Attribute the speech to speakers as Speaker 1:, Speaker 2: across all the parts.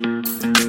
Speaker 1: y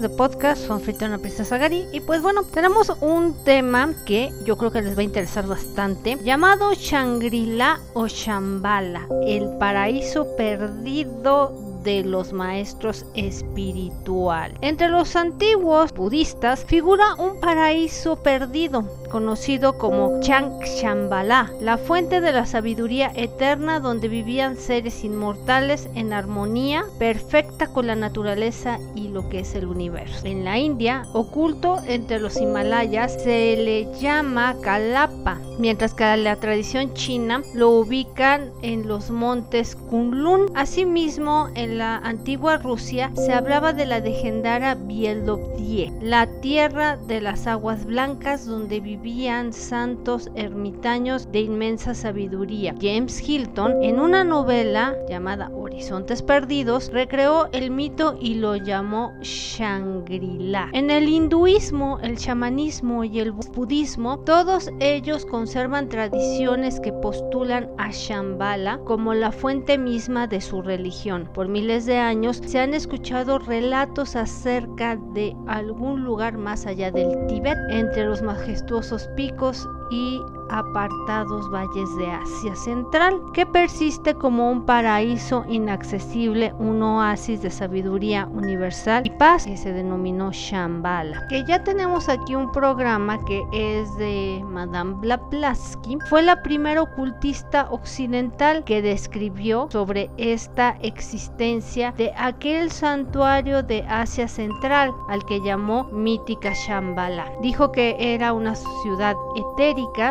Speaker 1: de podcast Son Fritona Princesa Gary. Y pues bueno, tenemos un tema que yo creo que les va a interesar bastante, llamado Shangri-La o Shambhala, el paraíso perdido de los maestros espiritual. Entre los antiguos budistas figura un paraíso perdido, conocido como Shambhala, la fuente de la sabiduría eterna donde vivían seres inmortales en armonía perfecta con la naturaleza y lo que es el universo. En la India, oculto entre los Himalayas, se le llama Kalapa, mientras que la tradición china lo ubican en los montes Kunlun. Asimismo, en la antigua Rusia se hablaba de la legendaria Bieldovdie, la tierra de las aguas blancas donde vivían santos ermitaños de inmensa sabiduría. James Hilton, en una novela llamada Horizontes Perdidos, recreó el mito y lo llamó Shangri-La. En el hinduismo, el chamanismo y el budismo, todos ellos conservan tradiciones que postulan a Shambhala como la fuente misma de su religión. Por miles de años se han escuchado relatos acerca de algún lugar más allá del Tíbet, entre los majestuosos picos y apartados valles de Asia Central, que persiste como un paraíso inaccesible, un oasis de sabiduría universal y paz que se denominó Shambhala. Que ya tenemos aquí un programa que es de Madame Blavatsky, fue la primera ocultista occidental que describió sobre esta existencia de aquel santuario de Asia Central al que llamó mítica Shambhala. Dijo que era una ciudad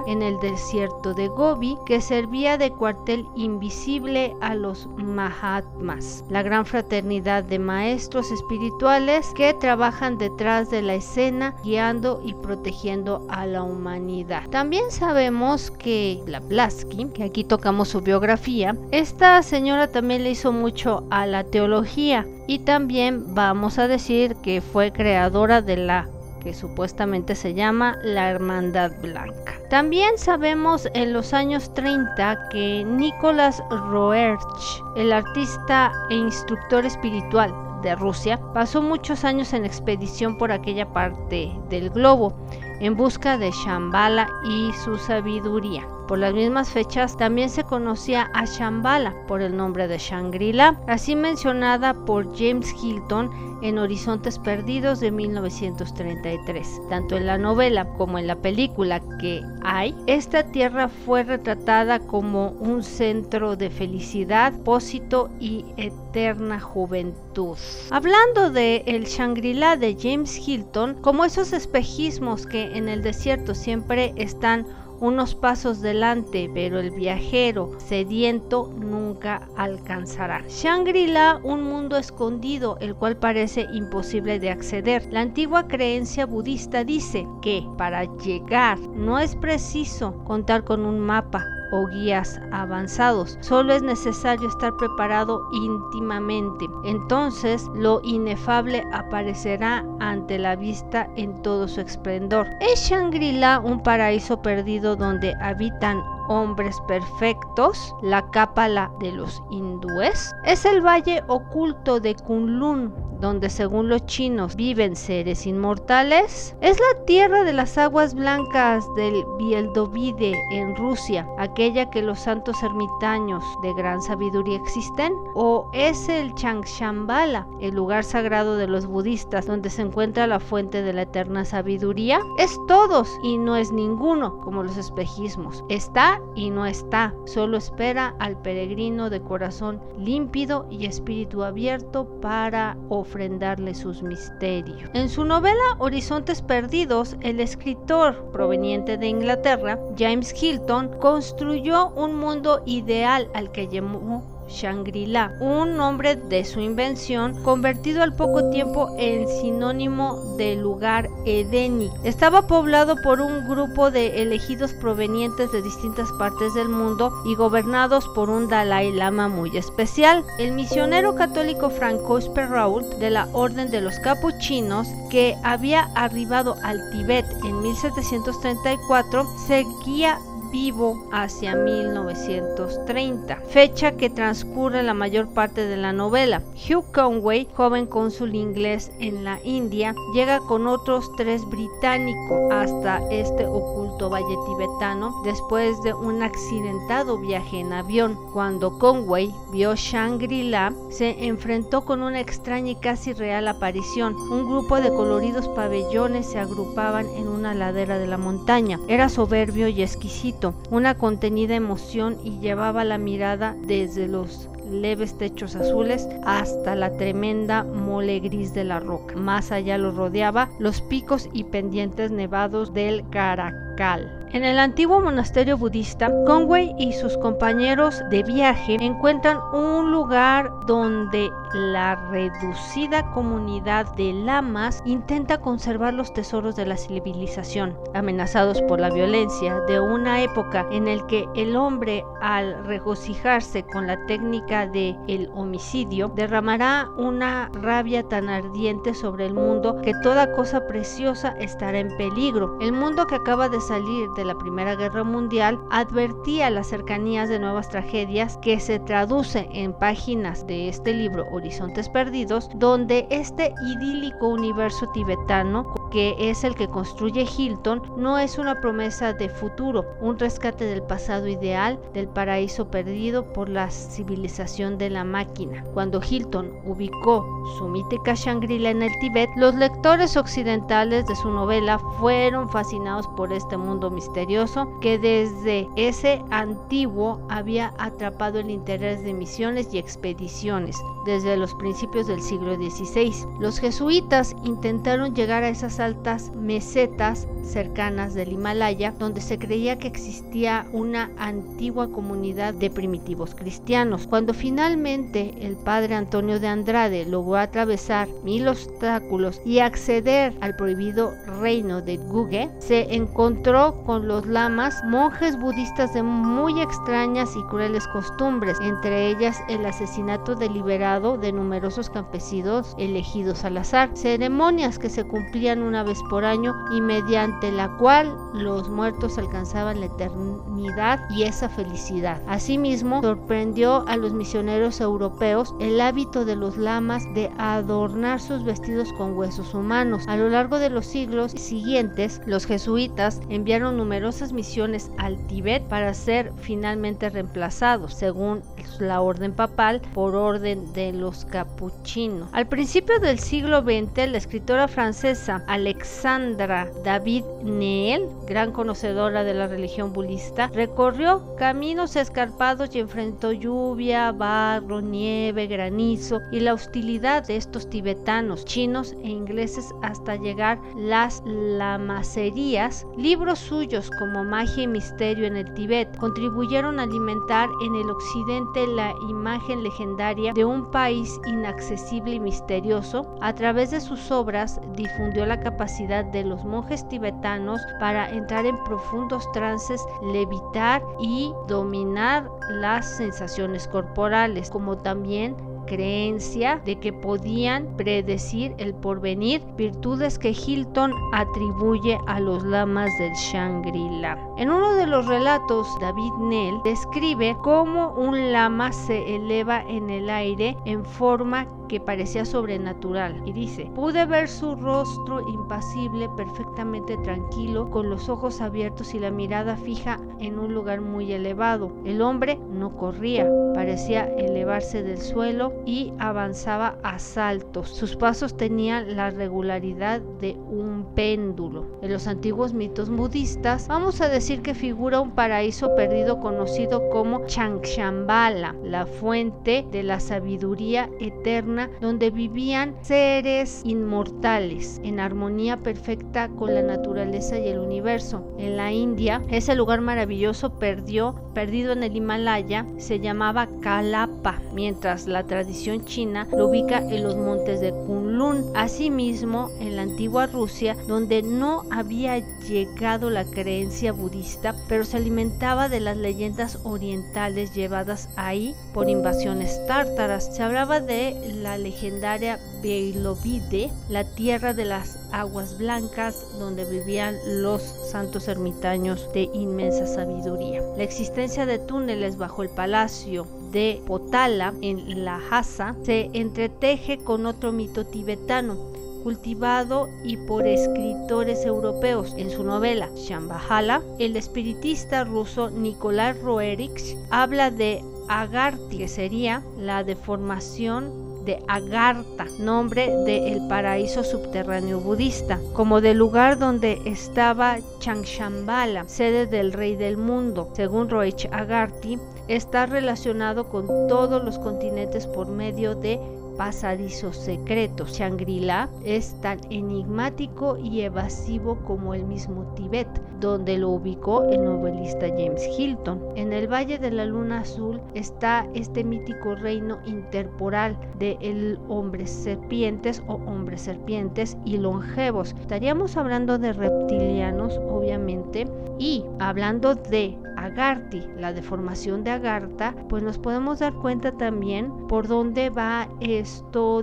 Speaker 1: en el el desierto de Gobi que servía de cuartel invisible a los Mahatmas, la gran fraternidad de maestros espirituales que trabajan detrás de la escena guiando y protegiendo a la humanidad. También sabemos que la Blasky, que aquí tocamos su biografía, esta señora también le hizo mucho a la teología y también vamos a decir que fue creadora de la que supuestamente se llama la Hermandad Blanca. También sabemos en los años 30 que Nicolás Roerch, el artista e instructor espiritual de Rusia, pasó muchos años en expedición por aquella parte del globo en busca de Shambhala y su sabiduría. Por las mismas fechas también se conocía a Shambhala por el nombre de Shangri-La, así mencionada por James Hilton en Horizontes Perdidos de 1933. Tanto en la novela como en la película que hay, esta tierra fue retratada como un centro de felicidad, pósito y eterna juventud. Hablando de el Shangri-La de James Hilton, como esos espejismos que en el desierto siempre están unos pasos delante, pero el viajero sediento nunca alcanzará. Shangri-La, un mundo escondido, el cual parece imposible de acceder. La antigua creencia budista dice que para llegar no es preciso contar con un mapa o guías avanzados. Solo es necesario estar preparado íntimamente. Entonces lo inefable aparecerá ante la vista en todo su esplendor. ¿Es Shangri-La un paraíso perdido donde habitan hombres perfectos, la cápala de los hindúes? Es el valle oculto de Kunlun, donde según los chinos viven seres inmortales? ¿Es la tierra de las aguas blancas del Bieldovide en Rusia, aquella que los santos ermitaños de gran sabiduría existen? ¿O es el Changshambala, el lugar sagrado de los budistas, donde se encuentra la fuente de la eterna sabiduría? Es todos y no es ninguno, como los espejismos. Está y no está, solo espera al peregrino de corazón límpido y espíritu abierto para ofrecer ofrendarle sus misterios. En su novela Horizontes Perdidos, el escritor proveniente de Inglaterra, James Hilton, construyó un mundo ideal al que llamó Shangri-La, un nombre de su invención convertido al poco tiempo en sinónimo de lugar edénico. Estaba poblado por un grupo de elegidos provenientes de distintas partes del mundo y gobernados por un Dalai Lama muy especial. El misionero católico Francois Perrault de la Orden de los Capuchinos, que había arribado al Tíbet en 1734, seguía vivo hacia 1930, fecha que transcurre la mayor parte de la novela. Hugh Conway, joven cónsul inglés en la India, llega con otros tres británicos hasta este oculto valle tibetano después de un accidentado viaje en avión. Cuando Conway vio Shangri-La, se enfrentó con una extraña y casi real aparición. Un grupo de coloridos pabellones se agrupaban en una ladera de la montaña. Era soberbio y exquisito una contenida emoción y llevaba la mirada desde los leves techos azules hasta la tremenda mole gris de la roca. Más allá lo rodeaba los picos y pendientes nevados del Caracal. En el antiguo monasterio budista, Conway y sus compañeros de viaje encuentran un lugar donde la reducida comunidad de lamas intenta conservar los tesoros de la civilización, amenazados por la violencia de una época en el que el hombre al regocijarse con la técnica de el homicidio derramará una rabia tan ardiente sobre el mundo que toda cosa preciosa estará en peligro. El mundo que acaba de salir de la Primera Guerra Mundial advertía las cercanías de nuevas tragedias que se traduce en páginas de este libro Horizontes Perdidos, donde este idílico universo tibetano que es el que construye Hilton, no es una promesa de futuro, un rescate del pasado ideal, del paraíso perdido por la civilización de la máquina. Cuando Hilton ubicó su mítica Shangri-La en el Tíbet, los lectores occidentales de su novela fueron fascinados por este mundo misterioso que desde ese antiguo había atrapado el interés de misiones y expediciones desde los principios del siglo XVI. Los jesuitas intentaron llegar a esas altas mesetas cercanas del Himalaya, donde se creía que existía una antigua comunidad de primitivos cristianos. Cuando finalmente el padre Antonio de Andrade logró atravesar mil obstáculos y acceder al prohibido reino de Guge, se encontró con los lamas, monjes budistas de muy extrañas y crueles costumbres, entre ellas el asesinato deliberado de numerosos campesinos elegidos al azar, ceremonias que se cumplían una vez por año y mediante la cual los muertos alcanzaban la eternidad y esa felicidad. Asimismo, sorprendió a los misioneros europeos el hábito de los lamas de adornar sus vestidos con huesos humanos. A lo largo de los siglos siguientes, los jesuitas enviaron numerosas misiones al Tíbet para ser finalmente reemplazados, según la orden papal, por orden de los capuchinos. Al principio del siglo XX, la escritora francesa Alexandra David Neel, gran conocedora de la religión budista, recorrió caminos escarpados y enfrentó lluvia, barro, nieve, granizo y la hostilidad de estos tibetanos, chinos e ingleses hasta llegar las lamacerías. Libros suyos como Magia y Misterio en el Tibet contribuyeron a alimentar en el occidente la imagen legendaria de un país inaccesible y misterioso. A través de sus obras difundió la capacidad de los monjes tibetanos para entrar en profundos trances, levitar y dominar las sensaciones corporales, como también creencia de que podían predecir el porvenir, virtudes que Hilton atribuye a los lamas del Shangri-La. En uno de los relatos, David Nell describe cómo un lama se eleva en el aire en forma que parecía sobrenatural y dice, pude ver su rostro impasible, perfectamente tranquilo, con los ojos abiertos y la mirada fija en un lugar muy elevado. El hombre no corría, parecía elevarse del suelo y avanzaba a saltos. Sus pasos tenían la regularidad de un péndulo. En los antiguos mitos budistas, vamos a decir que figura un paraíso perdido conocido como Changshambala, la fuente de la sabiduría eterna donde vivían seres inmortales en armonía perfecta con la naturaleza y el universo. En la India, ese lugar maravilloso perdió, perdido en el Himalaya, se llamaba Kalapa, mientras la tradición china lo ubica en los montes de Kunlun. Asimismo, en la antigua Rusia, donde no había llegado la creencia budista, pero se alimentaba de las leyendas orientales llevadas ahí por invasiones tártaras. Se hablaba de la legendaria Beilovide, la tierra de las aguas blancas donde vivían los santos ermitaños de inmensa sabiduría. La existencia de túneles bajo el palacio de Potala en Lhasa se entreteje con otro mito tibetano cultivado y por escritores europeos. En su novela Shambhala, el espiritista ruso Nikolai Roerich habla de Agartha, que sería la deformación de Agartha, nombre del paraíso subterráneo budista, como del lugar donde estaba Changshambala, sede del rey del mundo. Según Roich Agarthi, está relacionado con todos los continentes por medio de pasadizos secretos. Shangri-La es tan enigmático y evasivo como el mismo Tibet, donde lo ubicó el novelista James Hilton. En el Valle de la Luna Azul está este mítico reino interporal de el hombres serpientes o hombres serpientes y longevos. Estaríamos hablando de reptilianos, obviamente, y hablando de Agarthi, la deformación de Agartha, pues nos podemos dar cuenta también por dónde va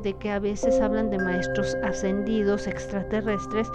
Speaker 1: de que a veces hablan de maestros ascendidos extraterrestres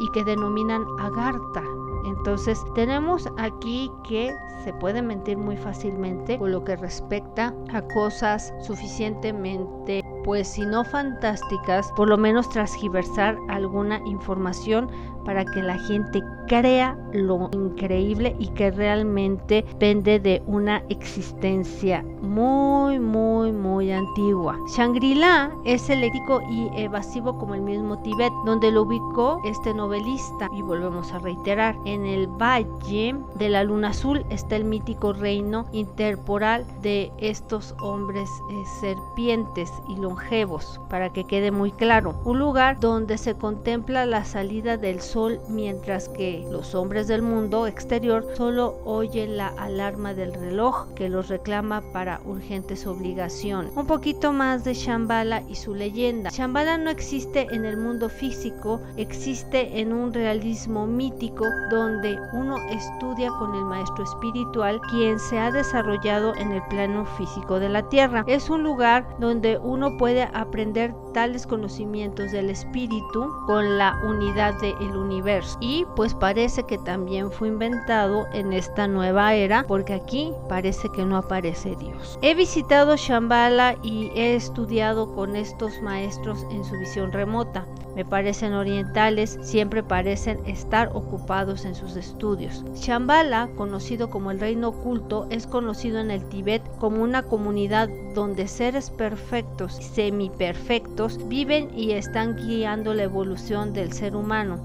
Speaker 1: y que denominan Agartha. Entonces tenemos aquí que se puede mentir muy fácilmente con lo que respecta a cosas suficientemente pues si no fantásticas, por lo menos transgiversar alguna información para que la gente crea lo increíble y que realmente depende de una existencia muy, muy, muy antigua. Shangri-La es eléctrico y evasivo como el mismo Tibet, donde lo ubicó este novelista. Y volvemos a reiterar, en el valle de la luna azul está el mítico reino interporal de estos hombres eh, serpientes y longevos, para que quede muy claro. Un lugar donde se contempla la salida del sol mientras que los hombres del mundo exterior solo oyen la alarma del reloj que los reclama para urgentes obligaciones. Un poquito más de Shambhala y su leyenda. Shambhala no existe en el mundo físico, existe en un realismo mítico donde uno estudia con el maestro espiritual quien se ha desarrollado en el plano físico de la tierra. Es un lugar donde uno puede aprender tales conocimientos del espíritu con la unidad del universo. Y pues parece que también fue inventado en esta nueva era porque aquí parece que no aparece Dios. He visitado Shambhala y he estudiado con estos maestros en su visión remota. Me parecen orientales, siempre parecen estar ocupados en sus estudios. Shambhala, conocido como el reino oculto, es conocido en el Tíbet como una comunidad donde seres perfectos y semiperfectos viven y están guiando la evolución del ser humano.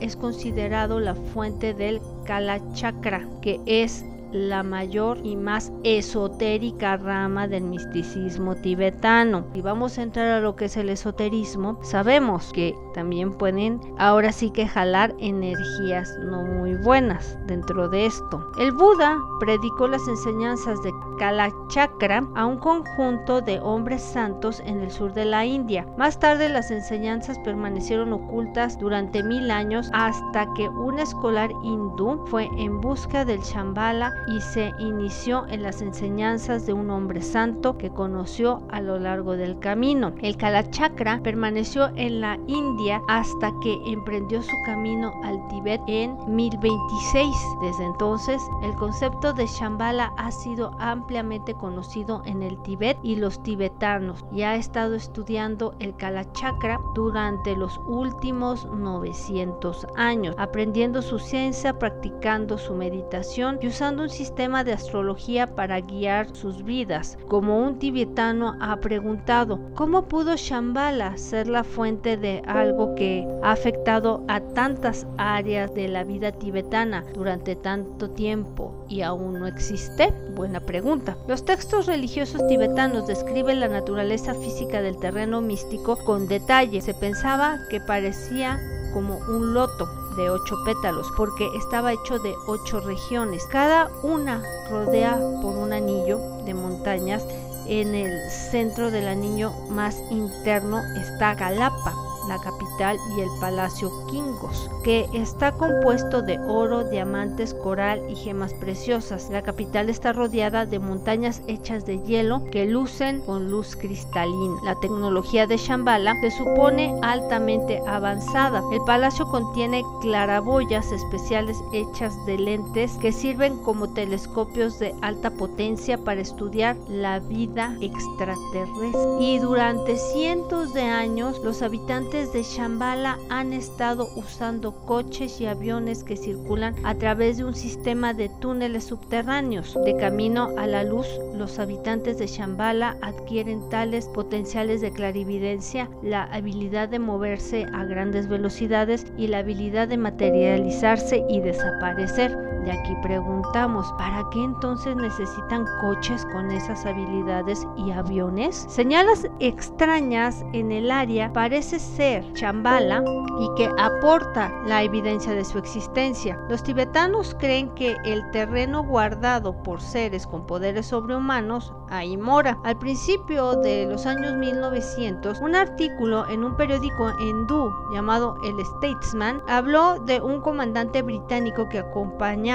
Speaker 1: Es considerado la fuente del Kala Chakra, que es la mayor y más esotérica rama del misticismo tibetano. Y vamos a entrar a lo que es el esoterismo. Sabemos que también pueden ahora sí que jalar energías no muy buenas dentro de esto. El Buda predicó las enseñanzas de Kalachakra a un conjunto de hombres santos en el sur de la India. Más tarde las enseñanzas permanecieron ocultas durante mil años hasta que un escolar hindú fue en busca del Shambhala y se inició en las enseñanzas de un hombre santo que conoció a lo largo del camino. El Kalachakra permaneció en la India hasta que emprendió su camino al Tíbet en 1026. Desde entonces, el concepto de Shambhala ha sido ampliamente conocido en el Tíbet y los tibetanos y ha estado estudiando el Kalachakra durante los últimos 900 años, aprendiendo su ciencia, practicando su meditación y usando un sistema de astrología para guiar sus vidas. Como un tibetano ha preguntado, ¿cómo pudo Shambhala ser la fuente de algo que ha afectado a tantas áreas de la vida tibetana durante tanto tiempo y aún no existe? Buena pregunta. Los textos religiosos tibetanos describen la naturaleza física del terreno místico con detalle. Se pensaba que parecía como un loto de ocho pétalos porque estaba hecho de ocho regiones. Cada una rodea por un anillo de montañas. En el centro del anillo más interno está Galapa, la capital y el Palacio Kingos, que está compuesto de oro, diamantes, coral y gemas preciosas. La capital está rodeada de montañas hechas de hielo que lucen con luz cristalina. La tecnología de Shambhala se supone altamente avanzada. El palacio contiene claraboyas especiales hechas de lentes que sirven como telescopios de alta potencia para estudiar la vida extraterrestre. Y durante cientos de años los habitantes de Shambhala han estado usando coches y aviones que circulan a través de un sistema de túneles subterráneos. De camino a la luz, los habitantes de Shambhala adquieren tales potenciales de clarividencia, la habilidad de moverse a grandes velocidades y la habilidad de materializarse y desaparecer. De aquí preguntamos, ¿para qué entonces necesitan coches con esas habilidades y aviones? Señales extrañas en el área parece ser Chambala y que aporta la evidencia de su existencia. Los tibetanos creen que el terreno guardado por seres con poderes sobrehumanos ahí mora. Al principio de los años 1900, un artículo en un periódico hindú llamado El Statesman habló de un comandante británico que acompañaba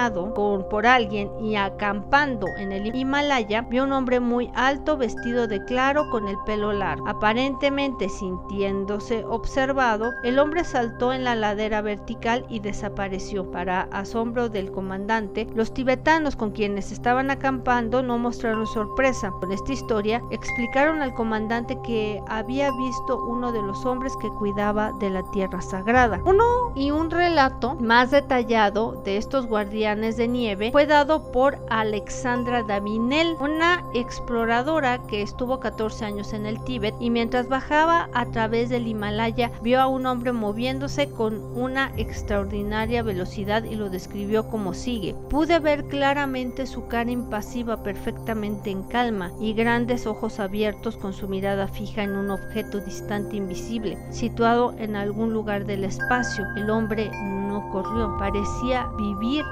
Speaker 1: por alguien y acampando en el Himalaya, vio un hombre muy alto vestido de claro con el pelo largo. Aparentemente sintiéndose observado, el hombre saltó en la ladera vertical y desapareció. Para asombro del comandante, los tibetanos con quienes estaban acampando no mostraron sorpresa. Con esta historia explicaron al comandante que había visto uno de los hombres que cuidaba de la tierra sagrada. Uno y un relato más detallado de estos guardianes de nieve fue dado por Alexandra Davinel, una exploradora que estuvo 14 años en el Tíbet y mientras bajaba a través del Himalaya vio a un hombre moviéndose con una extraordinaria velocidad y lo describió como sigue. Pude ver claramente su cara impasiva perfectamente en calma y grandes ojos abiertos con su mirada fija en un objeto distante invisible, situado en algún lugar del espacio. El hombre no corrió, parecía vivir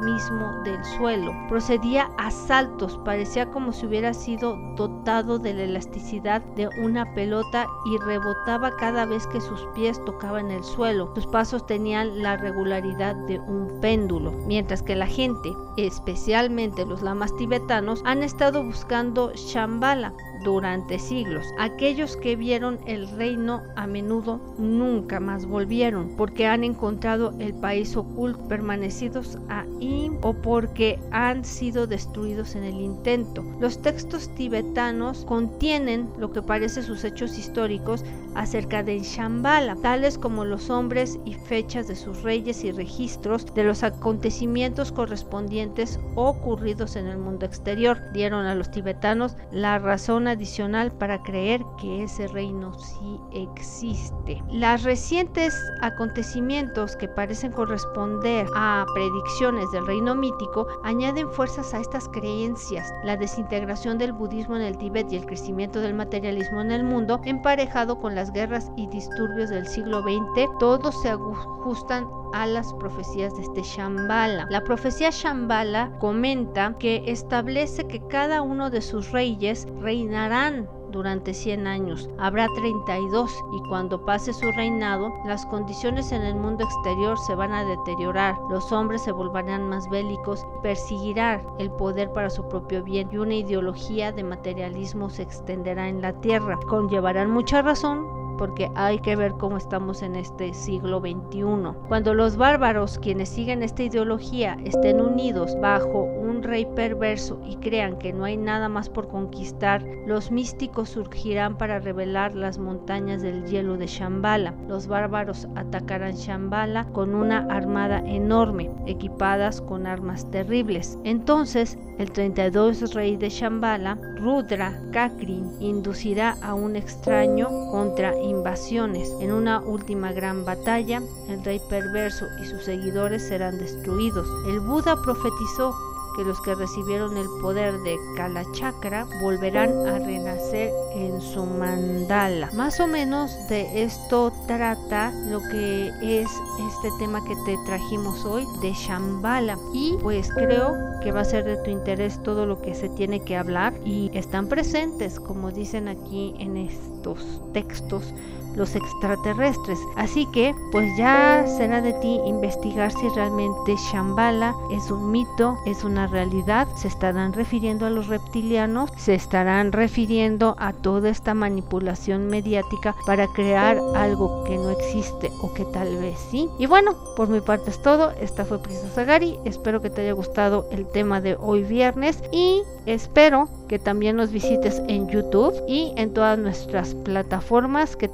Speaker 1: mismo del suelo. Procedía a saltos, parecía como si hubiera sido dotado de la elasticidad de una pelota y rebotaba cada vez que sus pies tocaban el suelo. Sus pasos tenían la regularidad de un péndulo, mientras que la gente, especialmente los lamas tibetanos, han estado buscando Shambhala, durante siglos. Aquellos que vieron el reino a menudo nunca más volvieron porque han encontrado el país oculto permanecidos ahí o porque han sido destruidos en el intento. Los textos tibetanos contienen lo que parece sus hechos históricos acerca de Shambhala, tales como los hombres y fechas de sus reyes y registros de los acontecimientos correspondientes ocurridos en el mundo exterior. Dieron a los tibetanos la razón adicional para creer que ese reino sí existe. Las recientes acontecimientos que parecen corresponder a predicciones del reino mítico añaden fuerzas a estas creencias. La desintegración del budismo en el Tíbet y el crecimiento del materialismo en el mundo, emparejado con las guerras y disturbios del siglo XX, todos se ajustan a las profecías de este Shambhala. La profecía Shambhala comenta que establece que cada uno de sus reyes reinarán durante 100 años. Habrá 32 y cuando pase su reinado, las condiciones en el mundo exterior se van a deteriorar. Los hombres se volverán más bélicos, perseguirán el poder para su propio bien y una ideología de materialismo se extenderá en la tierra. Conllevarán mucha razón porque hay que ver cómo estamos en este siglo XXI. Cuando los bárbaros, quienes siguen esta ideología, estén unidos bajo un rey perverso y crean que no hay nada más por conquistar, los místicos surgirán para revelar las montañas del hielo de Shambhala. Los bárbaros atacarán Shambhala con una armada enorme, equipadas con armas terribles. Entonces, el 32 rey de Shambhala, Rudra Kakrin, inducirá a un extraño contra invasiones. En una última gran batalla, el rey perverso y sus seguidores serán destruidos. El Buda profetizó que los que recibieron el poder de Kalachakra volverán a renacer en su mandala. Más o menos de esto trata lo que es este tema que te trajimos hoy de Shambhala. Y pues creo que va a ser de tu interés todo lo que se tiene que hablar y están presentes, como dicen aquí en estos textos, los extraterrestres. Así que, pues ya será de ti investigar si realmente Shambhala es un mito, es una realidad. Se estarán refiriendo a los reptilianos, se estarán refiriendo a toda esta manipulación mediática para crear algo que no existe o que tal vez sí. Y bueno, por mi parte es todo. Esta fue Prisa Sagari. Espero que te haya gustado el tema de hoy viernes y espero que también nos visites en YouTube y en todas nuestras plataformas que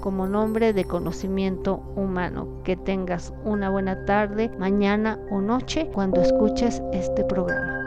Speaker 1: como nombre de conocimiento humano. Que tengas una buena tarde, mañana o noche cuando escuches este programa.